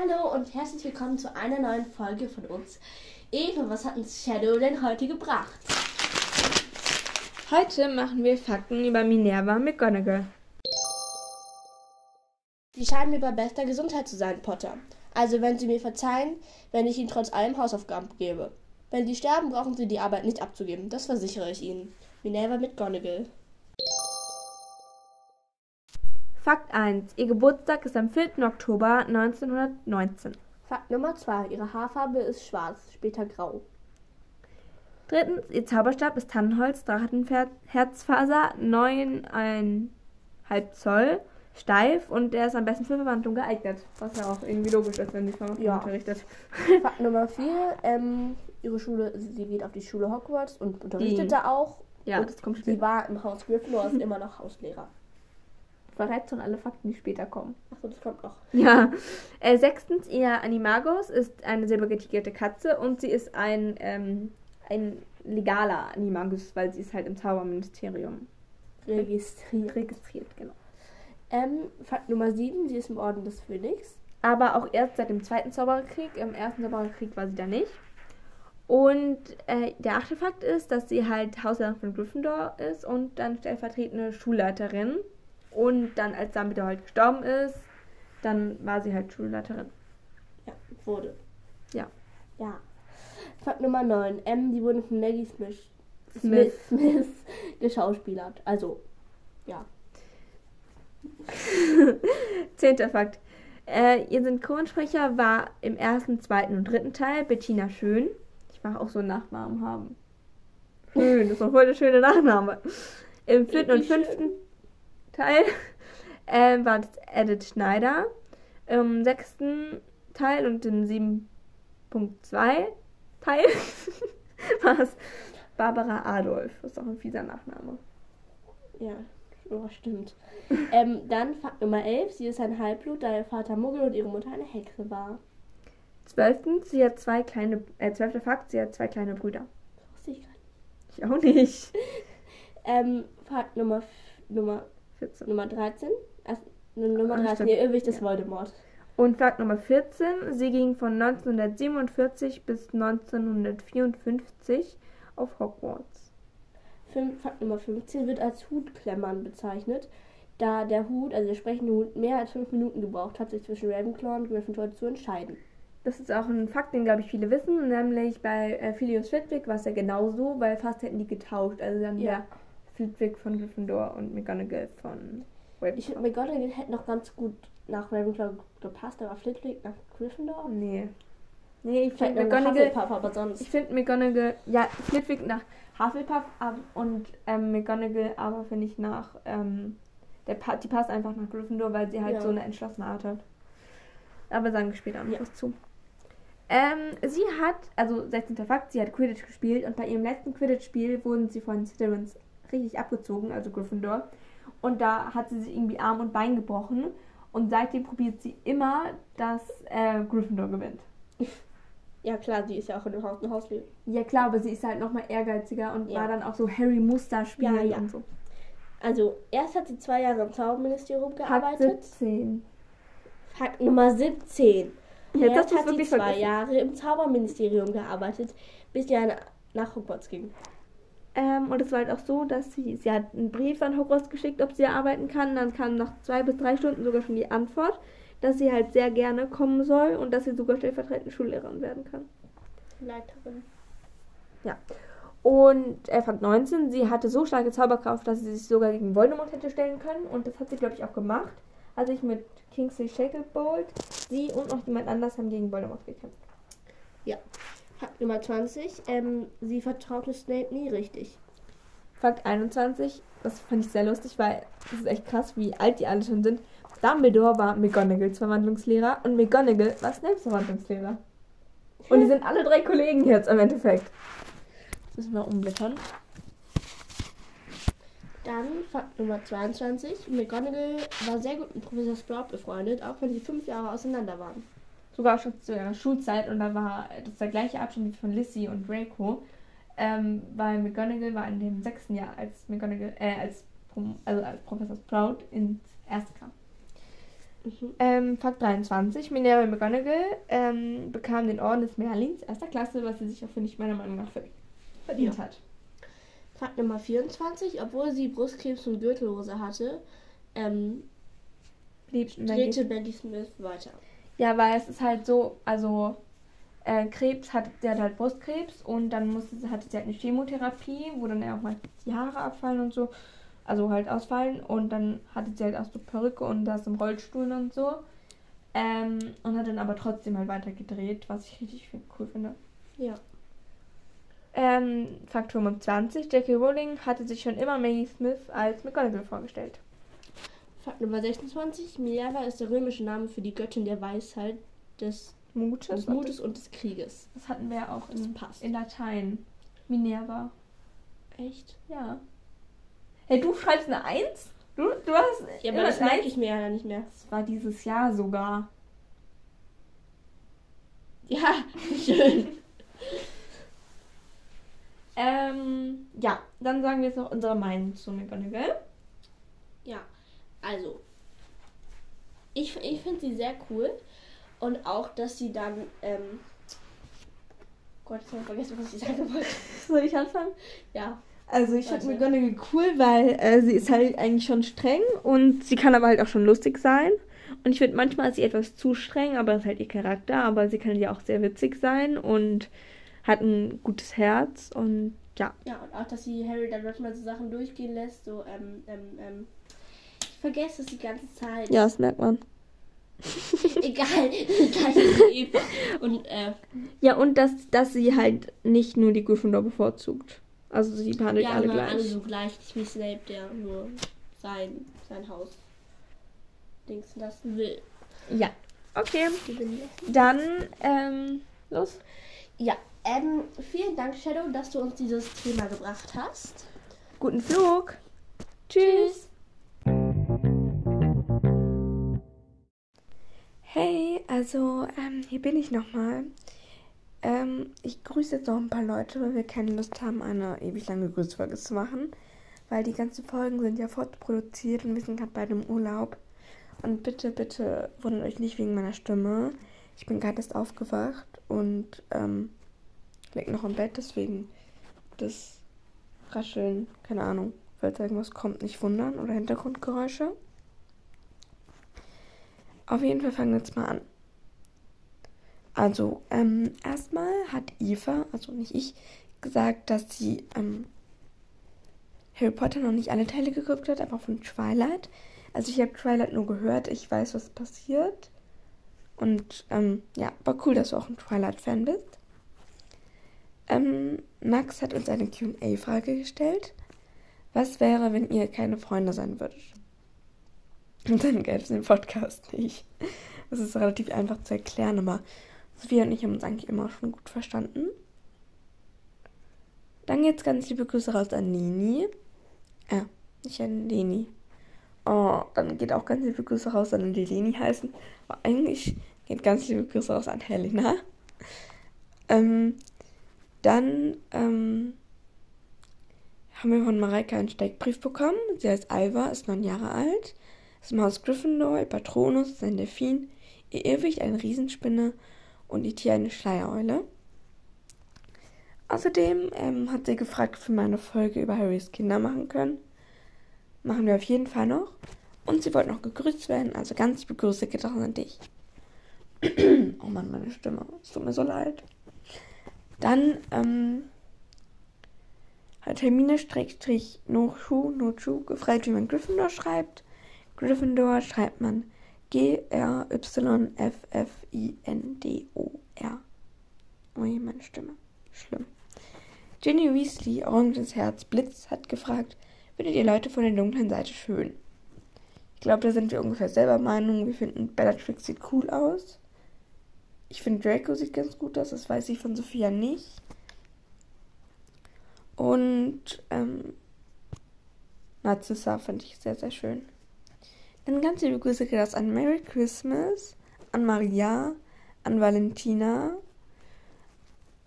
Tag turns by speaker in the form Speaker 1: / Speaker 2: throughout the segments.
Speaker 1: Hallo und herzlich willkommen zu einer neuen Folge von uns. Eva, was hat uns Shadow denn heute gebracht?
Speaker 2: Heute machen wir Fakten über Minerva McGonagall.
Speaker 1: Sie scheinen mir bei bester Gesundheit zu sein, Potter. Also wenn Sie mir verzeihen, wenn ich Ihnen trotz allem Hausaufgaben gebe. Wenn Sie sterben, brauchen Sie die Arbeit nicht abzugeben. Das versichere ich Ihnen. Minerva McGonagall.
Speaker 2: Fakt 1. Ihr Geburtstag ist am 4. Oktober 1919.
Speaker 1: Fakt Nummer 2. Ihre Haarfarbe ist schwarz, später grau.
Speaker 2: Drittens. Ihr Zauberstab ist Tannenholz, Drachenherzfaser, 9,5 Zoll, steif und der ist am besten für Verwandlung geeignet. Was ja auch irgendwie logisch ist, wenn sie Verwandlung
Speaker 1: Ja.
Speaker 2: unterrichtet.
Speaker 1: Fakt Nummer 4. Ähm, ihre Schule, sie geht auf die Schule Hogwarts und unterrichtet
Speaker 2: Die-
Speaker 1: da auch.
Speaker 2: Ja,
Speaker 1: und
Speaker 2: das kommt
Speaker 1: sie
Speaker 2: später.
Speaker 1: war im Haus Gryffindor, ist immer noch Hauslehrer.
Speaker 2: Verrät schon alle Fakten, die später kommen.
Speaker 1: Achso, das kommt noch.
Speaker 2: Ja. Äh, sechstens, ihr Animagus ist eine silbergetigelte Katze und sie ist ein, ähm, ein legaler Animagus, weil sie ist halt im Zauberministerium
Speaker 1: Registriert.
Speaker 2: registriert, genau.
Speaker 1: Ähm, Fakt Nummer 7. Sie ist im Orden des Phönix.
Speaker 2: Aber auch erst seit dem zweiten Zaubererkrieg. Im ersten Zaubererkrieg war sie da nicht. Und äh, der achte Fakt ist, dass sie halt Hauslehrerin von Gryffindor ist und dann stellvertretende Schulleiterin. Und dann, als Dumbledore halt gestorben ist, dann war sie halt Schulleiterin.
Speaker 1: Ja, wurde.
Speaker 2: Ja.
Speaker 1: Ja. Fakt Nummer 9. M, die wurde von Maggie Smith,
Speaker 2: Smith.
Speaker 1: Smith, geschauspielert. Also, ja.
Speaker 2: Zehnter Fakt. Äh, ihr Synchronsprecher war im ersten, zweiten und dritten Teil Bettina Schön. Ich mag auch so einen Nachnamen haben. Schön, das ist doch voll der schöne Nachname. Im vierten und
Speaker 1: Wie schön.
Speaker 2: Teil ähm, war das Edith Schneider. Im sechsten Teil und im 7.2 Teil war es Barbara Adolf. Das ist doch ein fieser Nachname.
Speaker 1: Ja, oh, stimmt. ähm, dann Fakt Nummer 11. Sie ist ein Halbblut, da ihr Vater Muggel und ihre Mutter eine Hexe war.
Speaker 2: Zwölftens, sie hat zwei kleine, äh, zwölfter Fakt, sie hat zwei kleine Brüder.
Speaker 1: Das wusste ich gar nicht.
Speaker 2: Ich auch nicht.
Speaker 1: Ähm, Fakt Nummer, Nummer,
Speaker 2: 14.
Speaker 1: Nummer 13. Also, Nummer
Speaker 2: Ah,
Speaker 1: 13.
Speaker 2: stimmt.
Speaker 1: Ihr Irrwicht ist
Speaker 2: Ja.
Speaker 1: Voldemort.
Speaker 2: Und Fakt Nummer 14, sie ging von 1947 bis 1954 auf Hogwarts.
Speaker 1: Fakt Nummer 15 wird als Hutklemmern bezeichnet, da der Hut, also der sprechende Hut, mehr als fünf Minuten gebraucht hat, sich zwischen Ravenclaw und Gryffindor zu entscheiden.
Speaker 2: Das ist auch ein Fakt, den glaube ich viele wissen, nämlich bei äh, Philius Flitwick war es ja genauso, weil fast hätten die getauscht. Also dann
Speaker 1: Ja.
Speaker 2: der Flitwick von Gryffindor und McGonagall von
Speaker 1: Ich
Speaker 2: Ravenclaw.
Speaker 1: finde, McGonagall hätte noch ganz gut nach Ravenclaw gepasst, aber Flitwick nach Gryffindor.
Speaker 2: Nee. Nee, ich finde McGonagall,
Speaker 1: aber sonst.
Speaker 2: ich finde McGonagall, ja, Flitwick nach Hufflepuff ab und ähm, McGonagall aber finde ich nach, ähm, der pa die passt einfach nach Gryffindor, weil sie halt
Speaker 1: Ja.
Speaker 2: so eine entschlossene Art hat. Aber sagen wir später noch
Speaker 1: Ja.
Speaker 2: was zu. Ähm, sie hat, also 16. Fakt, sie hat Quidditch gespielt und bei ihrem letzten Quidditch-Spiel wurden sie von Slytherins richtig abgezogen, also Gryffindor. Und da hat sie sich irgendwie Arm und Bein gebrochen und seitdem probiert sie immer, dass äh, Gryffindor gewinnt.
Speaker 1: Ja klar, die ist ja auch in dem Haus ein Hausleben.
Speaker 2: Ja klar, aber sie ist halt nochmal ehrgeiziger und
Speaker 1: Ja.
Speaker 2: war dann auch so Harry Muster spielen
Speaker 1: Ja, ja.
Speaker 2: und so.
Speaker 1: Also, erst hat sie zwei Jahre im Zauberministerium
Speaker 2: Fakt
Speaker 1: gearbeitet.
Speaker 2: 17.
Speaker 1: Fakt Nummer 17.
Speaker 2: Jetzt hast
Speaker 1: Erst hat sie zwei
Speaker 2: vergessen.
Speaker 1: Jahre im Zauberministerium gearbeitet, bis sie nach Hogwarts ging.
Speaker 2: Ähm, und es war halt auch so, dass sie, sie hat einen Brief an Hogwarts geschickt, ob sie arbeiten kann. Dann kam nach zwei bis drei Stunden sogar schon die Antwort, dass sie halt sehr gerne kommen soll und dass sie sogar stellvertretende Schullehrerin werden kann.
Speaker 1: Leiterin.
Speaker 2: Und äh, Fakt 19, sie hatte so starke Zauberkraft, dass sie sich sogar gegen Voldemort hätte stellen können. Und das hat sie, glaube ich, auch gemacht. Als ich mit Kingsley Shacklebolt, sie und noch jemand anders haben gegen Voldemort gekämpft.
Speaker 1: Fakt Nummer 20. Ähm, sie vertraute Snape nie richtig.
Speaker 2: Fakt 21, das fand ich sehr lustig, weil es ist echt krass, wie alt die alle schon sind. Dumbledore war McGonagalls Verwandlungslehrer und McGonagall war Snapes Verwandlungslehrer. Und die sind alle drei Kollegen jetzt im Endeffekt. Jetzt müssen wir umblättern.
Speaker 1: Dann Fakt Nummer 22. McGonagall war sehr gut mit Professor Sprout befreundet, auch wenn sie fünf Jahre auseinander waren.
Speaker 2: Sogar schon zu ihrer Schulzeit und da war das der gleiche Abstand wie von Lissy und Draco. Ähm, weil McGonagall war in dem sechsten Jahr, als McGonagall, äh, als, also als Professor Sprout ins erste kam.
Speaker 1: Mhm.
Speaker 2: Ähm, Fakt 23. Minerva McGonagall ähm, bekam den Orden des Merlins erster Klasse, was sie sich auch, finde ich, meiner Meinung nach verdient
Speaker 1: Ja.
Speaker 2: hat.
Speaker 1: Fakt Nummer 24. Obwohl sie Brustkrebs und Gürtelrose hatte, ähm,
Speaker 2: Blieb Maggie
Speaker 1: Smith weiter.
Speaker 2: Ja, weil es ist halt so, also äh, Krebs hat, sie hat halt Brustkrebs und dann musste sie, hatte sie halt eine Chemotherapie, wo dann ja auch mal die Haare abfallen und so, also halt ausfallen und dann hatte sie halt auch so Perücke und das im Rollstuhl und so. Ähm, und hat dann aber trotzdem halt weiter gedreht, was ich richtig cool finde.
Speaker 1: Ja.
Speaker 2: Ähm, Fakt 25. Jackie Rowling hatte sich schon immer Maggie Smith als McGonagall vorgestellt.
Speaker 1: Fakt Nummer 26. Minerva ist der römische Name für die Göttin der Weisheit, des,
Speaker 2: Mutes.
Speaker 1: des Mutes und des Krieges.
Speaker 2: Das hatten wir ja auch in, in Latein. Minerva.
Speaker 1: Echt?
Speaker 2: Ja. Hey, du schreibst eine Eins? Du, du hast.
Speaker 1: Ja, aber das merke ich mir ja nicht mehr.
Speaker 2: Das war dieses Jahr sogar.
Speaker 1: Ja, schön.
Speaker 2: Ähm, ja, dann sagen wir jetzt noch unsere Meinung zu McGonagall.
Speaker 1: Ja, also. Ich, ich finde sie sehr cool. Und auch, dass sie dann. Ähm, Gott, ich habe vergessen, was ich sagen wollte.
Speaker 2: Soll ich anfangen?
Speaker 1: Ja.
Speaker 2: Also ich finde McGonagall cool, weil äh, sie ist halt eigentlich schon streng und sie kann aber halt auch schon lustig sein. Und ich finde manchmal ist sie etwas zu streng, aber das ist halt ihr Charakter. Aber sie kann ja auch sehr witzig sein und hat ein gutes Herz und ja.
Speaker 1: Ja, und auch, dass sie Harry dann manchmal so Sachen durchgehen lässt. So, ähm, ähm, ähm. Vergesse es die ganze Zeit.
Speaker 2: Ja, das merkt man.
Speaker 1: Egal. Gleich wie Eva. Und, äh,
Speaker 2: Ja, und dass, dass sie halt nicht nur die Gryffindor bevorzugt. Also sie behandelt
Speaker 1: ja,
Speaker 2: alle gleich.
Speaker 1: alle so gleich, nicht wie Snape, der nur sein, sein Haus Dings lassen will.
Speaker 2: Ja. Okay, dann, ähm, los.
Speaker 1: Ja, ähm, vielen Dank, Shadow, dass du uns dieses Thema gebracht hast.
Speaker 2: Guten Flug. Tschüss. Hey, also ähm, hier bin ich nochmal. Ähm, ich grüße jetzt noch ein paar Leute, weil wir keine Lust haben, eine ewig lange Grüßfolge zu machen. Weil die ganzen Folgen sind ja fortproduziert und wir sind gerade bei dem Urlaub. Und bitte, bitte wundert euch nicht wegen meiner Stimme. Ich bin gerade erst aufgewacht und ähm, liege noch im Bett, deswegen das Rascheln, keine Ahnung, falls irgendwas kommt, nicht wundern oder Hintergrundgeräusche. Auf jeden Fall fangen wir jetzt mal an. Also, ähm, erstmal hat Eva, also nicht ich, gesagt, dass sie ähm, Harry Potter noch nicht alle Teile geguckt hat, aber von Twilight. Also ich habe Twilight nur gehört, ich weiß, was passiert. Und ähm, ja, war cool, dass du auch ein Twilight-Fan bist. Ähm, Max hat uns eine QA-Frage gestellt. Was wäre, wenn ihr keine Freunde sein würdet? Und dann gäbe es den Podcast nicht. Das ist relativ einfach zu erklären, aber Sophia und ich haben uns eigentlich immer schon gut verstanden. Dann jetzt ganz liebe Grüße raus an Nini. Äh, nicht an Leni. Oh, dann geht auch ganz liebe Grüße raus an die Leni heißen. Aber eigentlich geht ganz liebe Grüße raus an Helena. Ähm, dann ähm, haben wir von Mareike einen Steckbrief bekommen. Sie heißt Alva, ist neun Jahre alt, ist im Haus Gryffindor, ihr Patronus ist ein Delfin, ihr Irrwicht eine Riesenspinne und ihr Tier eine Schleiereule. Außerdem ähm, hat sie gefragt, ob wir mal eine Folge über Harrys Kinder machen können. Machen wir auf jeden Fall noch. Und sie wollte noch gegrüßt werden, also ganz liebe Grüße geht auch an dich. oh Mann, meine Stimme. Es tut mir so leid. Dann ähm, hat Hermine Streckstrich Nochu, Nochu gefragt, wie man Gryffindor schreibt. Gryffindor schreibt man G-R-Y-F-F-I-N-D-O-R. Oh je, meine Stimme. Schlimm. Ginny Weasley, Oranges Herz, Blitz, hat gefragt, findet ihr Leute von der dunklen Seite schön? Ich glaube, da sind wir ungefähr selber Meinung. Wir finden Bellatrix sieht cool aus. Ich finde Draco sieht ganz gut aus, das weiß ich von Sophia nicht. Und ähm, Narcissa fand ich sehr, sehr schön. Dann ganz liebe Grüße geht das an Merry Christmas, an Maria, an Valentina.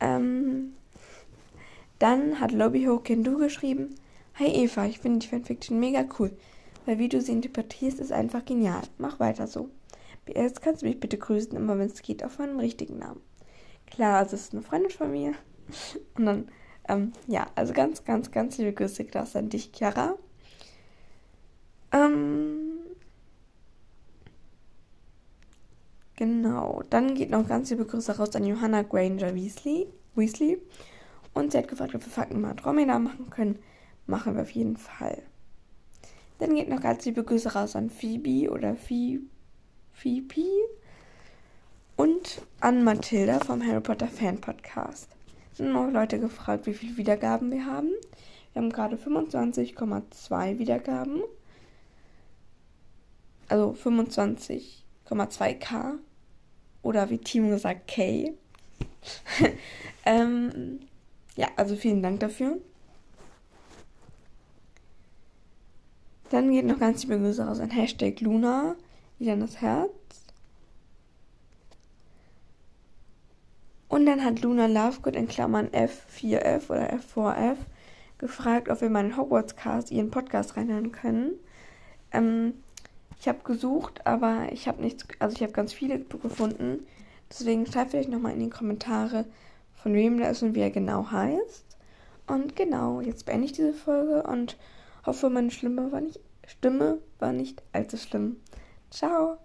Speaker 2: Ähm, dann hat Lobby Ho Kendu geschrieben, Hi Eva, ich finde die Fanfiction mega cool, weil wie du sie interpretierst, ist einfach genial. Mach weiter so. PS, kannst du mich bitte grüßen, immer wenn es geht, auf meinem richtigen Namen. Klar, es ist eine Freundin von mir. Und dann, ähm, ja, also ganz, ganz, ganz liebe Grüße Klaus an dich, Chiara. Ähm, genau, dann geht noch ganz liebe Grüße raus an Johanna Granger Weasley. Weasley. Und sie hat gefragt, ob wir Fakten mal Dromeda machen können. Machen wir auf jeden Fall. Dann geht noch ganz liebe Grüße raus an Phoebe oder Phoebe. Phoebe und an Mathilda vom Harry Potter Fan Podcast. Sind noch Leute gefragt, wie viele Wiedergaben wir haben. Wir haben gerade 25,2 Wiedergaben. Also 25,2k. Oder wie Timo gesagt, K. ähm, ja, also vielen Dank dafür. Dann geht noch ganz liebe Grüße raus an Hashtag Luna, wieder das Herz. Und dann hat Luna Lovegood in Klammern F4F oder F4F gefragt, ob wir mal in Hogwarts Cast ihren Podcast reinhören können. Ähm, ich habe gesucht, aber ich habe nichts, also ich habe ganz viele gefunden. Deswegen schreibt vielleicht nochmal in die Kommentare, von wem der ist und wie er genau heißt. Und genau, jetzt beende ich diese Folge und hoffe, meine Stimme war nicht, Stimme war nicht allzu schlimm. Ciao!